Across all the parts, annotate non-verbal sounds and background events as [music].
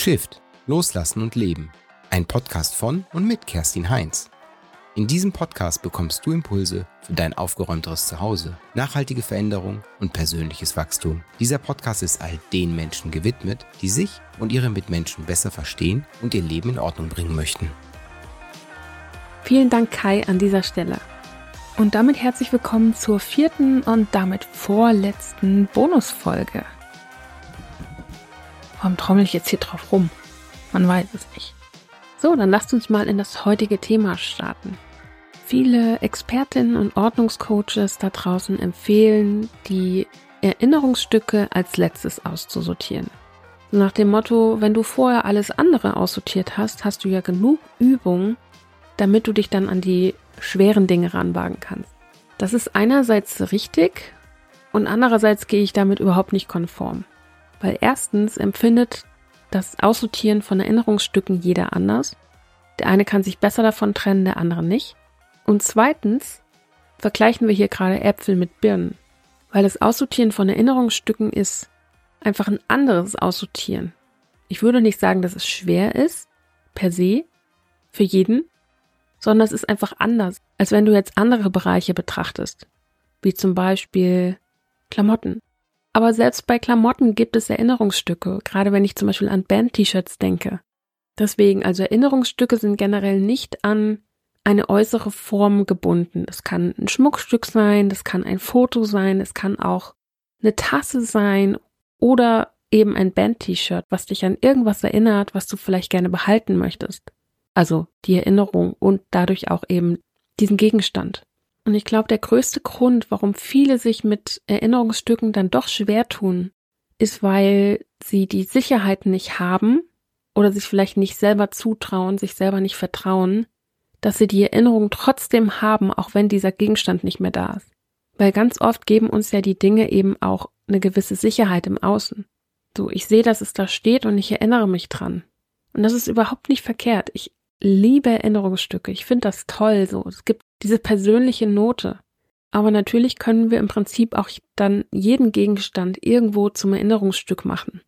Shift, Loslassen und Leben. Ein Podcast von und mit Kerstin Heinz. In diesem Podcast bekommst du Impulse für dein aufgeräumteres Zuhause, nachhaltige Veränderung und persönliches Wachstum. Dieser Podcast ist all den Menschen gewidmet, die sich und ihre Mitmenschen besser verstehen und ihr Leben in Ordnung bringen möchten. Vielen Dank, Kai, an dieser Stelle. Und damit herzlich willkommen zur vierten und damit vorletzten Bonusfolge. Warum trommel ich jetzt hier drauf rum? Man weiß es nicht. So, dann lasst uns mal in das heutige Thema starten. Viele Expertinnen und Ordnungscoaches da draußen empfehlen, die Erinnerungsstücke als letztes auszusortieren. Nach dem Motto, wenn du vorher alles andere aussortiert hast, hast du ja genug Übung, damit du dich dann an die schweren Dinge ranwagen kannst. Das ist einerseits richtig und andererseits gehe ich damit überhaupt nicht konform. Weil erstens empfindet das Aussortieren von Erinnerungsstücken jeder anders. Der eine kann sich besser davon trennen, der andere nicht. Und zweitens vergleichen wir hier gerade Äpfel mit Birnen. Weil das Aussortieren von Erinnerungsstücken ist einfach ein anderes Aussortieren. Ich würde nicht sagen, dass es schwer ist, per se, für jeden, sondern es ist einfach anders, als wenn du jetzt andere Bereiche betrachtest, wie zum Beispiel Klamotten. Aber selbst bei Klamotten gibt es Erinnerungsstücke, gerade wenn ich zum Beispiel an Band-T-Shirts denke. Deswegen, also Erinnerungsstücke sind generell nicht an eine äußere Form gebunden. Es kann ein Schmuckstück sein, das kann ein Foto sein, es kann auch eine Tasse sein oder eben ein Band-T-Shirt, was dich an irgendwas erinnert, was du vielleicht gerne behalten möchtest. Also die Erinnerung und dadurch auch eben diesen Gegenstand. Und ich glaube, der größte Grund, warum viele sich mit Erinnerungsstücken dann doch schwer tun, ist, weil sie die Sicherheit nicht haben oder sich vielleicht nicht selber zutrauen, sich selber nicht vertrauen, dass sie die Erinnerung trotzdem haben, auch wenn dieser Gegenstand nicht mehr da ist. Weil ganz oft geben uns ja die Dinge eben auch eine gewisse Sicherheit im Außen. So, ich sehe, dass es da steht und ich erinnere mich dran. Und das ist überhaupt nicht verkehrt. Ich liebe Erinnerungsstücke. Ich finde das toll so. Es gibt diese persönliche Note. Aber natürlich können wir im Prinzip auch dann jeden Gegenstand irgendwo zum Erinnerungsstück machen.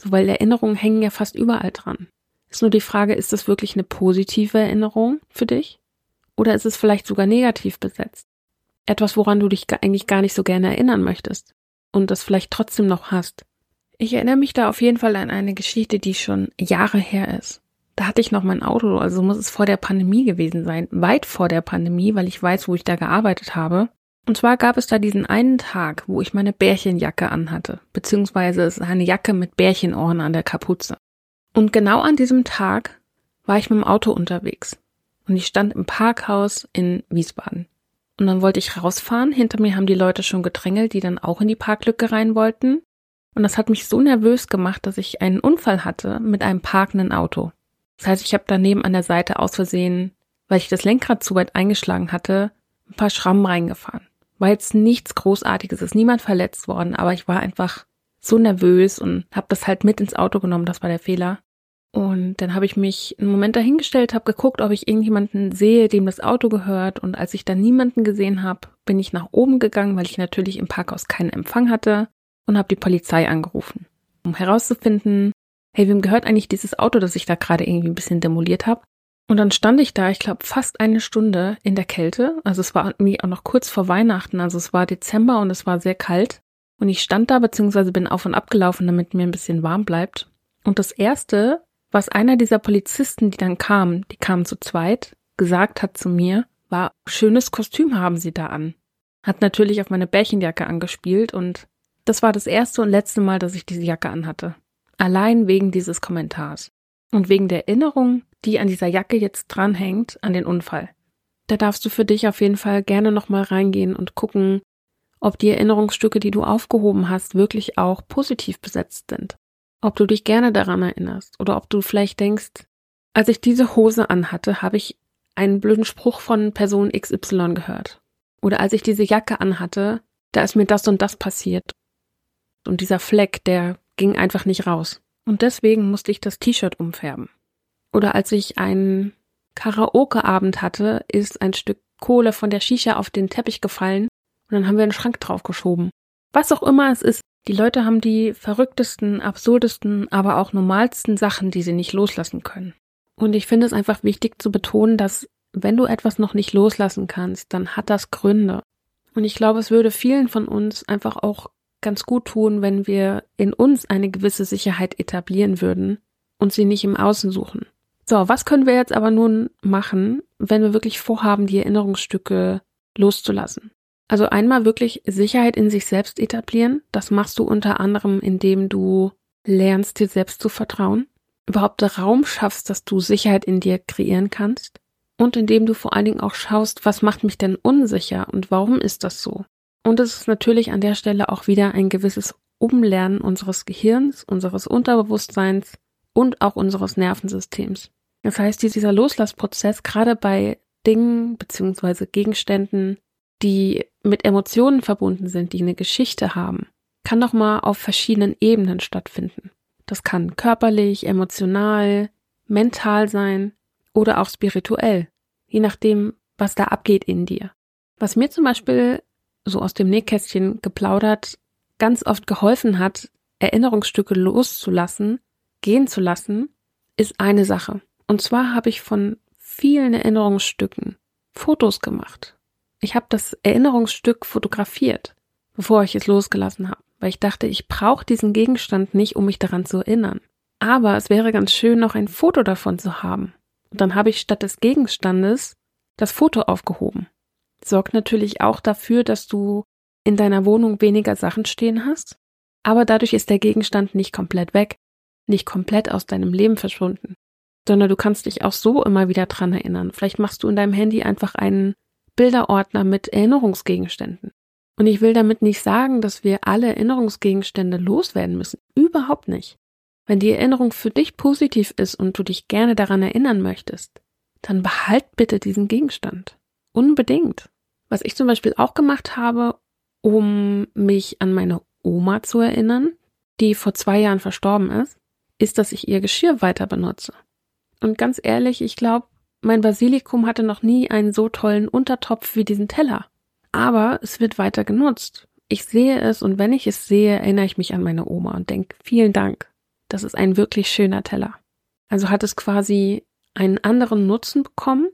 So, weil Erinnerungen hängen ja fast überall dran. Ist nur die Frage, ist das wirklich eine positive Erinnerung für dich? Oder ist es vielleicht sogar negativ besetzt? Etwas, woran du dich eigentlich gar nicht so gerne erinnern möchtest und das vielleicht trotzdem noch hast. Ich erinnere mich da auf jeden Fall an eine Geschichte, die schon Jahre her ist da hatte ich noch mein Auto, also muss es vor der Pandemie gewesen sein, weit vor der Pandemie, weil ich weiß, wo ich da gearbeitet habe. Und zwar gab es da diesen einen Tag, wo ich meine Bärchenjacke anhatte, beziehungsweise es ist eine Jacke mit Bärchenohren an der Kapuze. Und genau an diesem Tag war ich mit dem Auto unterwegs. Und ich stand im Parkhaus in Wiesbaden. Und dann wollte ich rausfahren. Hinter mir haben die Leute schon gedrängelt, die dann auch in die Parklücke rein wollten. Und das hat mich so nervös gemacht, dass ich einen Unfall hatte mit einem parkenden Auto. Das heißt, ich habe daneben an der Seite aus Versehen, weil ich das Lenkrad zu weit eingeschlagen hatte, ein paar Schrammen reingefahren. War jetzt nichts Großartiges, ist niemand verletzt worden, aber ich war einfach so nervös und habe das halt mit ins Auto genommen, das war der Fehler. Und dann habe ich mich einen Moment dahingestellt, habe geguckt, ob ich irgendjemanden sehe, dem das Auto gehört. Und als ich dann niemanden gesehen habe, bin ich nach oben gegangen, weil ich natürlich im Parkhaus keinen Empfang hatte und habe die Polizei angerufen, um herauszufinden, hey, wem gehört eigentlich dieses Auto, das ich da gerade irgendwie ein bisschen demoliert habe? Und dann stand ich da, ich glaube, fast eine Stunde in der Kälte. Also es war irgendwie auch noch kurz vor Weihnachten. Also es war Dezember und es war sehr kalt. Und ich stand da, beziehungsweise bin auf und ab gelaufen, damit mir ein bisschen warm bleibt. Und das erste, was einer dieser Polizisten, die dann kamen, die kamen zu zweit, gesagt hat zu mir, war, schönes Kostüm haben Sie da an. Hat natürlich auf meine Bärchenjacke angespielt und das war das erste und letzte Mal, dass ich diese Jacke anhatte. Allein wegen dieses Kommentars. Und wegen der Erinnerung, die an dieser Jacke jetzt dranhängt, an den Unfall. Da darfst du für dich auf jeden Fall gerne nochmal reingehen und gucken, ob die Erinnerungsstücke, die du aufgehoben hast, wirklich auch positiv besetzt sind. Ob du dich gerne daran erinnerst oder ob du vielleicht denkst, als ich diese Hose anhatte, habe ich einen blöden Spruch von Person XY gehört. Oder als ich diese Jacke anhatte, da ist mir das und das passiert. Und dieser Fleck, der ging einfach nicht raus. Und deswegen musste ich das T-Shirt umfärben. Oder als ich einen Karaoke-Abend hatte, ist ein Stück Kohle von der Shisha auf den Teppich gefallen und dann haben wir einen Schrank draufgeschoben. Was auch immer es ist, Die Leute haben die verrücktesten, absurdesten, aber auch normalsten Sachen, die sie nicht loslassen können. Und ich finde es einfach wichtig zu betonen, dass wenn du etwas noch nicht loslassen kannst, dann hat das Gründe. Und ich glaube, es würde vielen von uns einfach auch ganz gut tun, wenn wir in uns eine gewisse Sicherheit etablieren würden und sie nicht im Außen suchen. So, was können wir jetzt aber nun machen, wenn wir wirklich vorhaben, die Erinnerungsstücke loszulassen? Also einmal wirklich Sicherheit in sich selbst etablieren. Das machst du unter anderem, indem du lernst, dir selbst zu vertrauen, überhaupt Raum schaffst, dass du Sicherheit in dir kreieren kannst und indem du vor allen Dingen auch schaust, was macht mich denn unsicher und warum ist das so? Und es ist natürlich an der Stelle auch wieder ein gewisses Umlernen unseres Gehirns, unseres Unterbewusstseins und auch unseres Nervensystems. Das heißt, dieser Loslassprozess gerade bei Dingen beziehungsweise Gegenständen, die mit Emotionen verbunden sind, die eine Geschichte haben, kann doch mal auf verschiedenen Ebenen stattfinden. Das kann körperlich, emotional, mental sein oder auch spirituell, je nachdem, was da abgeht in dir. Was mir zum Beispiel so aus dem Nähkästchen geplaudert ganz oft geholfen hat, Erinnerungsstücke loszulassen, gehen zu lassen, ist eine Sache. Und zwar habe ich von vielen Erinnerungsstücken Fotos gemacht. Ich habe das Erinnerungsstück fotografiert, bevor ich es losgelassen habe, weil ich dachte, ich brauche diesen Gegenstand nicht, um mich daran zu erinnern. Aber es wäre ganz schön, noch ein Foto davon zu haben. Und dann habe ich statt des Gegenstandes das Foto aufgehoben. Sorgt natürlich auch dafür, dass du in deiner Wohnung weniger Sachen stehen hast, aber dadurch ist der Gegenstand nicht komplett weg, nicht komplett aus deinem Leben verschwunden, sondern du kannst dich auch so immer wieder dran erinnern. Vielleicht machst du in deinem Handy einfach einen Bilderordner mit Erinnerungsgegenständen. Und ich will damit nicht sagen, dass wir alle Erinnerungsgegenstände loswerden müssen. Überhaupt nicht. Wenn die Erinnerung für dich positiv ist und du dich gerne daran erinnern möchtest, dann behalt bitte diesen Gegenstand. Unbedingt. Was ich zum Beispiel auch gemacht habe, um mich an meine Oma zu erinnern, die vor zwei Jahren verstorben ist, ist, dass ich ihr Geschirr weiter benutze. Und ganz ehrlich, ich glaube, mein Basilikum hatte noch nie einen so tollen Untertopf wie diesen Teller. Aber es wird weiter genutzt. Ich sehe es und wenn ich es sehe, erinnere ich mich an meine Oma und denke, vielen Dank. Das ist ein wirklich schöner Teller. Also hat es quasi einen anderen Nutzen bekommen.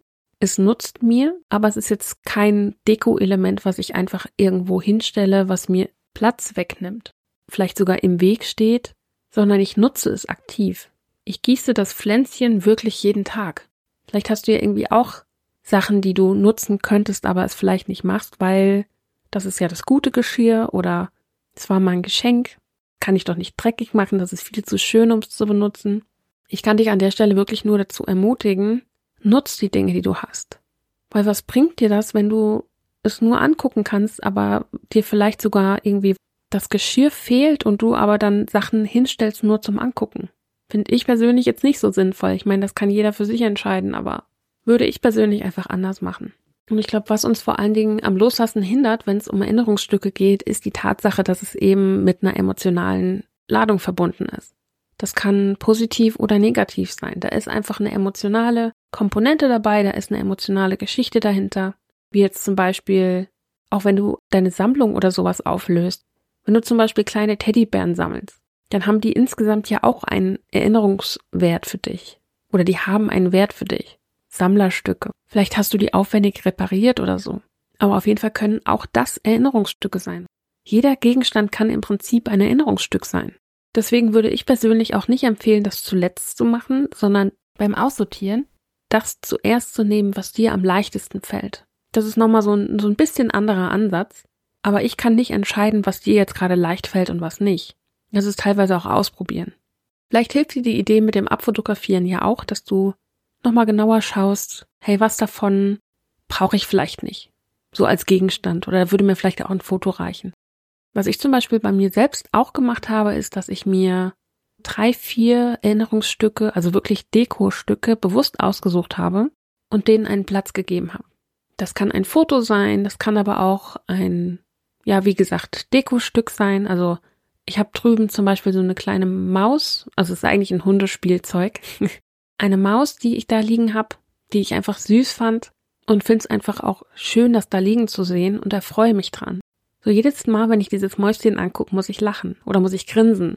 Es nutzt mir, aber es ist jetzt kein Deko-Element, was ich einfach irgendwo hinstelle, was mir Platz wegnimmt. Vielleicht sogar im Weg steht, sondern ich nutze es aktiv. Ich gieße das Pflänzchen wirklich jeden Tag. Vielleicht hast du ja irgendwie auch Sachen, die du nutzen könntest, aber es vielleicht nicht machst, weil das ist ja das gute Geschirr oder es war mein Geschenk kann ich doch nicht dreckig machen, das ist viel zu schön, um es zu benutzen. Ich kann dich an der Stelle wirklich nur dazu ermutigen, nutz die Dinge, die du hast. Weil was bringt dir das, wenn du es nur angucken kannst, aber dir vielleicht sogar irgendwie das Geschirr fehlt und du aber dann Sachen hinstellst nur zum Angucken? Finde ich persönlich jetzt nicht so sinnvoll. Ich meine, das kann jeder für sich entscheiden, aber würde ich persönlich einfach anders machen. Und ich glaube, was uns vor allen Dingen am Loslassen hindert, wenn es um Erinnerungsstücke geht, ist die Tatsache, dass es eben mit einer emotionalen Ladung verbunden ist. Das kann positiv oder negativ sein. Da ist einfach eine emotionale Komponente dabei, da ist eine emotionale Geschichte dahinter. Wie jetzt zum Beispiel, auch wenn du deine Sammlung oder sowas auflöst. Wenn du zum Beispiel kleine Teddybären sammelst, dann haben die insgesamt ja auch einen Erinnerungswert für dich. Oder die haben einen Wert für dich. Sammlerstücke. Vielleicht hast du die aufwendig repariert oder so. Aber auf jeden Fall können auch das Erinnerungsstücke sein. Jeder Gegenstand kann im Prinzip ein Erinnerungsstück sein. Deswegen würde ich persönlich auch nicht empfehlen, das zuletzt zu machen, sondern beim Aussortieren das zuerst zu nehmen, was dir am leichtesten fällt. Das ist nochmal so ein, so ein bisschen anderer Ansatz. Aber ich kann nicht entscheiden, was dir jetzt gerade leicht fällt und was nicht. Das ist teilweise auch ausprobieren. Vielleicht hilft dir die Idee mit dem Abfotografieren ja auch, dass du nochmal genauer schaust, hey, was davon brauche ich vielleicht nicht. So als Gegenstand oder würde mir vielleicht auch ein Foto reichen. Was ich zum Beispiel bei mir selbst auch gemacht habe, ist, dass ich mir drei, vier Erinnerungsstücke, also wirklich Dekostücke bewusst ausgesucht habe und denen einen Platz gegeben habe. Das kann ein Foto sein, das kann aber auch ein, ja, wie gesagt, Dekostück sein. Also ich habe drüben zum Beispiel so eine kleine Maus, also es ist eigentlich ein Hundespielzeug. [laughs] eine Maus, die ich da liegen habe, die ich einfach süß fand und finde es einfach auch schön, das da liegen zu sehen und erfreue mich dran. So jedes Mal, wenn ich dieses Mäuschen angucke, muss ich lachen oder muss ich grinsen.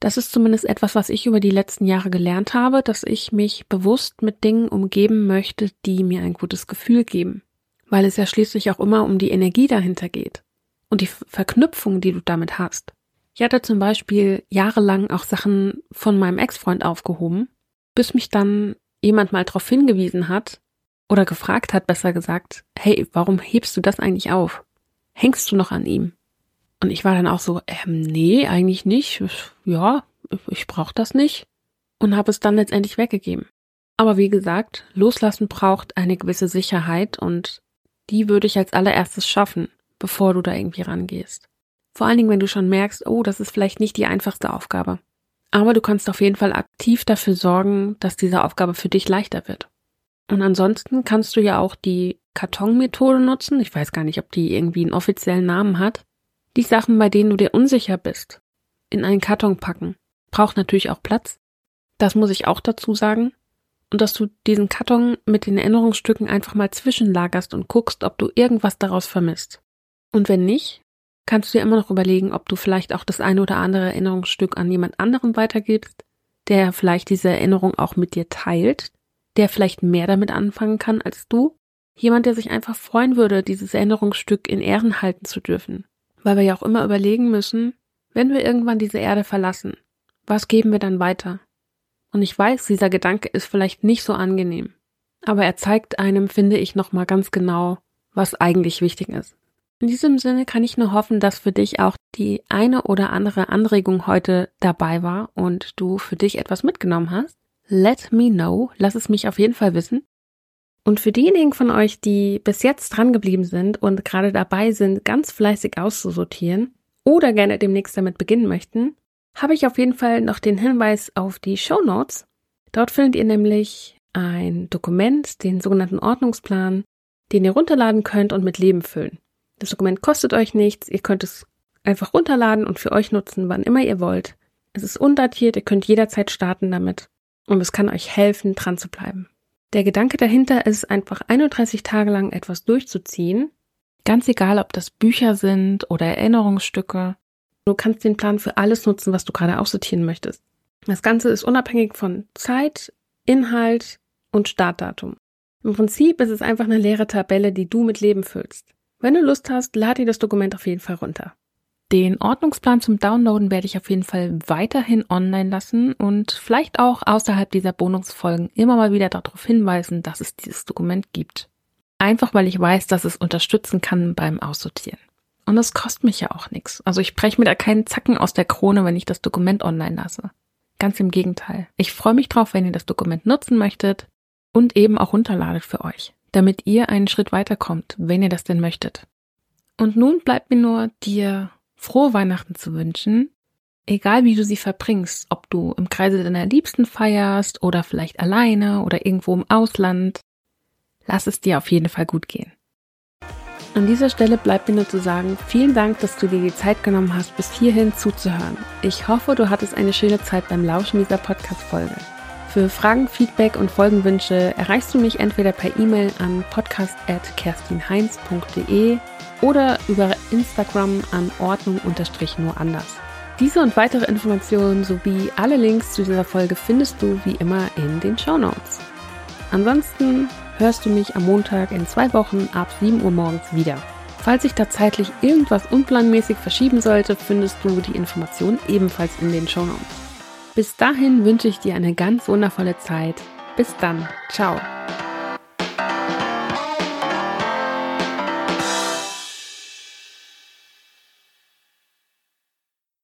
Das ist zumindest etwas, was ich über die letzten Jahre gelernt habe, dass ich mich bewusst mit Dingen umgeben möchte, die mir ein gutes Gefühl geben. Weil es ja schließlich auch immer um die Energie dahinter geht und die Verknüpfung, die du damit hast. Ich hatte zum Beispiel jahrelang auch Sachen von meinem Ex-Freund aufgehoben, bis mich dann jemand mal darauf hingewiesen hat oder gefragt hat, besser gesagt, hey, warum hebst du das eigentlich auf? Hängst du noch an ihm? Und ich war dann auch so, ähm, nee, eigentlich nicht. Ja, ich brauche das nicht. Und habe es dann letztendlich weggegeben. Aber wie gesagt, loslassen braucht eine gewisse Sicherheit und die würde ich als allererstes schaffen, bevor du da irgendwie rangehst. Vor allen Dingen, wenn du schon merkst, oh, das ist vielleicht nicht die einfachste Aufgabe. Aber du kannst auf jeden Fall aktiv dafür sorgen, dass diese Aufgabe für dich leichter wird. Und ansonsten kannst du ja auch die Kartonmethode nutzen. Ich weiß gar nicht, ob die irgendwie einen offiziellen Namen hat. Die Sachen, bei denen du dir unsicher bist, in einen Karton packen. Braucht natürlich auch Platz. Das muss ich auch dazu sagen. Und dass du diesen Karton mit den Erinnerungsstücken einfach mal zwischenlagerst und guckst, ob du irgendwas daraus vermisst. Und wenn nicht, kannst du dir immer noch überlegen, ob du vielleicht auch das eine oder andere Erinnerungsstück an jemand anderen weitergibst, der vielleicht diese Erinnerung auch mit dir teilt, der vielleicht mehr damit anfangen kann als du. Jemand, der sich einfach freuen würde, dieses Erinnerungsstück in Ehren halten zu dürfen. Weil wir ja auch immer überlegen müssen, wenn wir irgendwann diese Erde verlassen, was geben wir dann weiter? Und ich weiß, dieser Gedanke ist vielleicht nicht so angenehm. Aber er zeigt einem, finde ich, nochmal ganz genau, was eigentlich wichtig ist. In diesem Sinne kann ich nur hoffen, dass für dich auch die eine oder andere Anregung heute dabei war und du für dich etwas mitgenommen hast. Let me know. Lass es mich auf jeden Fall wissen. Und für diejenigen von euch, die bis jetzt dran geblieben sind und gerade dabei sind, ganz fleißig auszusortieren oder gerne demnächst damit beginnen möchten, habe ich auf jeden Fall noch den Hinweis auf die Show Notes. Dort findet ihr nämlich ein Dokument, den sogenannten Ordnungsplan, den ihr runterladen könnt und mit Leben füllen. Das Dokument kostet euch nichts. Ihr könnt es einfach runterladen und für euch nutzen, wann immer ihr wollt. Es ist undatiert. Ihr könnt jederzeit starten damit. Und es kann euch helfen, dran zu bleiben. Der Gedanke dahinter ist einfach 31 Tage lang etwas durchzuziehen. Ganz egal, ob das Bücher sind oder Erinnerungsstücke. Du kannst den Plan für alles nutzen, was du gerade aussortieren möchtest. Das Ganze ist unabhängig von Zeit, Inhalt und Startdatum. Im Prinzip ist es einfach eine leere Tabelle, die du mit Leben füllst. Wenn du Lust hast, lad dir das Dokument auf jeden Fall runter. Den Ordnungsplan zum Downloaden werde ich auf jeden Fall weiterhin online lassen und vielleicht auch außerhalb dieser Bonusfolgen immer mal wieder darauf hinweisen, dass es dieses Dokument gibt. Einfach weil ich weiß, dass es unterstützen kann beim Aussortieren. Und es kostet mich ja auch nichts. Also ich breche mir da keinen Zacken aus der Krone, wenn ich das Dokument online lasse. Ganz im Gegenteil. Ich freue mich drauf, wenn ihr das Dokument nutzen möchtet und eben auch runterladet für euch damit ihr einen Schritt weiterkommt, wenn ihr das denn möchtet. Und nun bleibt mir nur, dir frohe Weihnachten zu wünschen, egal wie du sie verbringst, ob du im Kreise deiner Liebsten feierst oder vielleicht alleine oder irgendwo im Ausland. Lass es dir auf jeden Fall gut gehen. An dieser Stelle bleibt mir nur zu sagen, vielen Dank, dass du dir die Zeit genommen hast, bis hierhin zuzuhören. Ich hoffe, du hattest eine schöne Zeit beim Lauschen dieser Podcast-Folge. Für Fragen, Feedback und Folgenwünsche erreichst du mich entweder per E-Mail an podcast.kerstinheinz.de oder über Instagram an Ordnung-nur anders. Diese und weitere Informationen sowie alle Links zu dieser Folge findest du wie immer in den Show Notes. Ansonsten hörst du mich am Montag in zwei Wochen ab 7 Uhr morgens wieder. Falls sich da zeitlich irgendwas unplanmäßig verschieben sollte, findest du die Informationen ebenfalls in den Show Notes. Bis dahin wünsche ich dir eine ganz wundervolle Zeit. Bis dann. Ciao.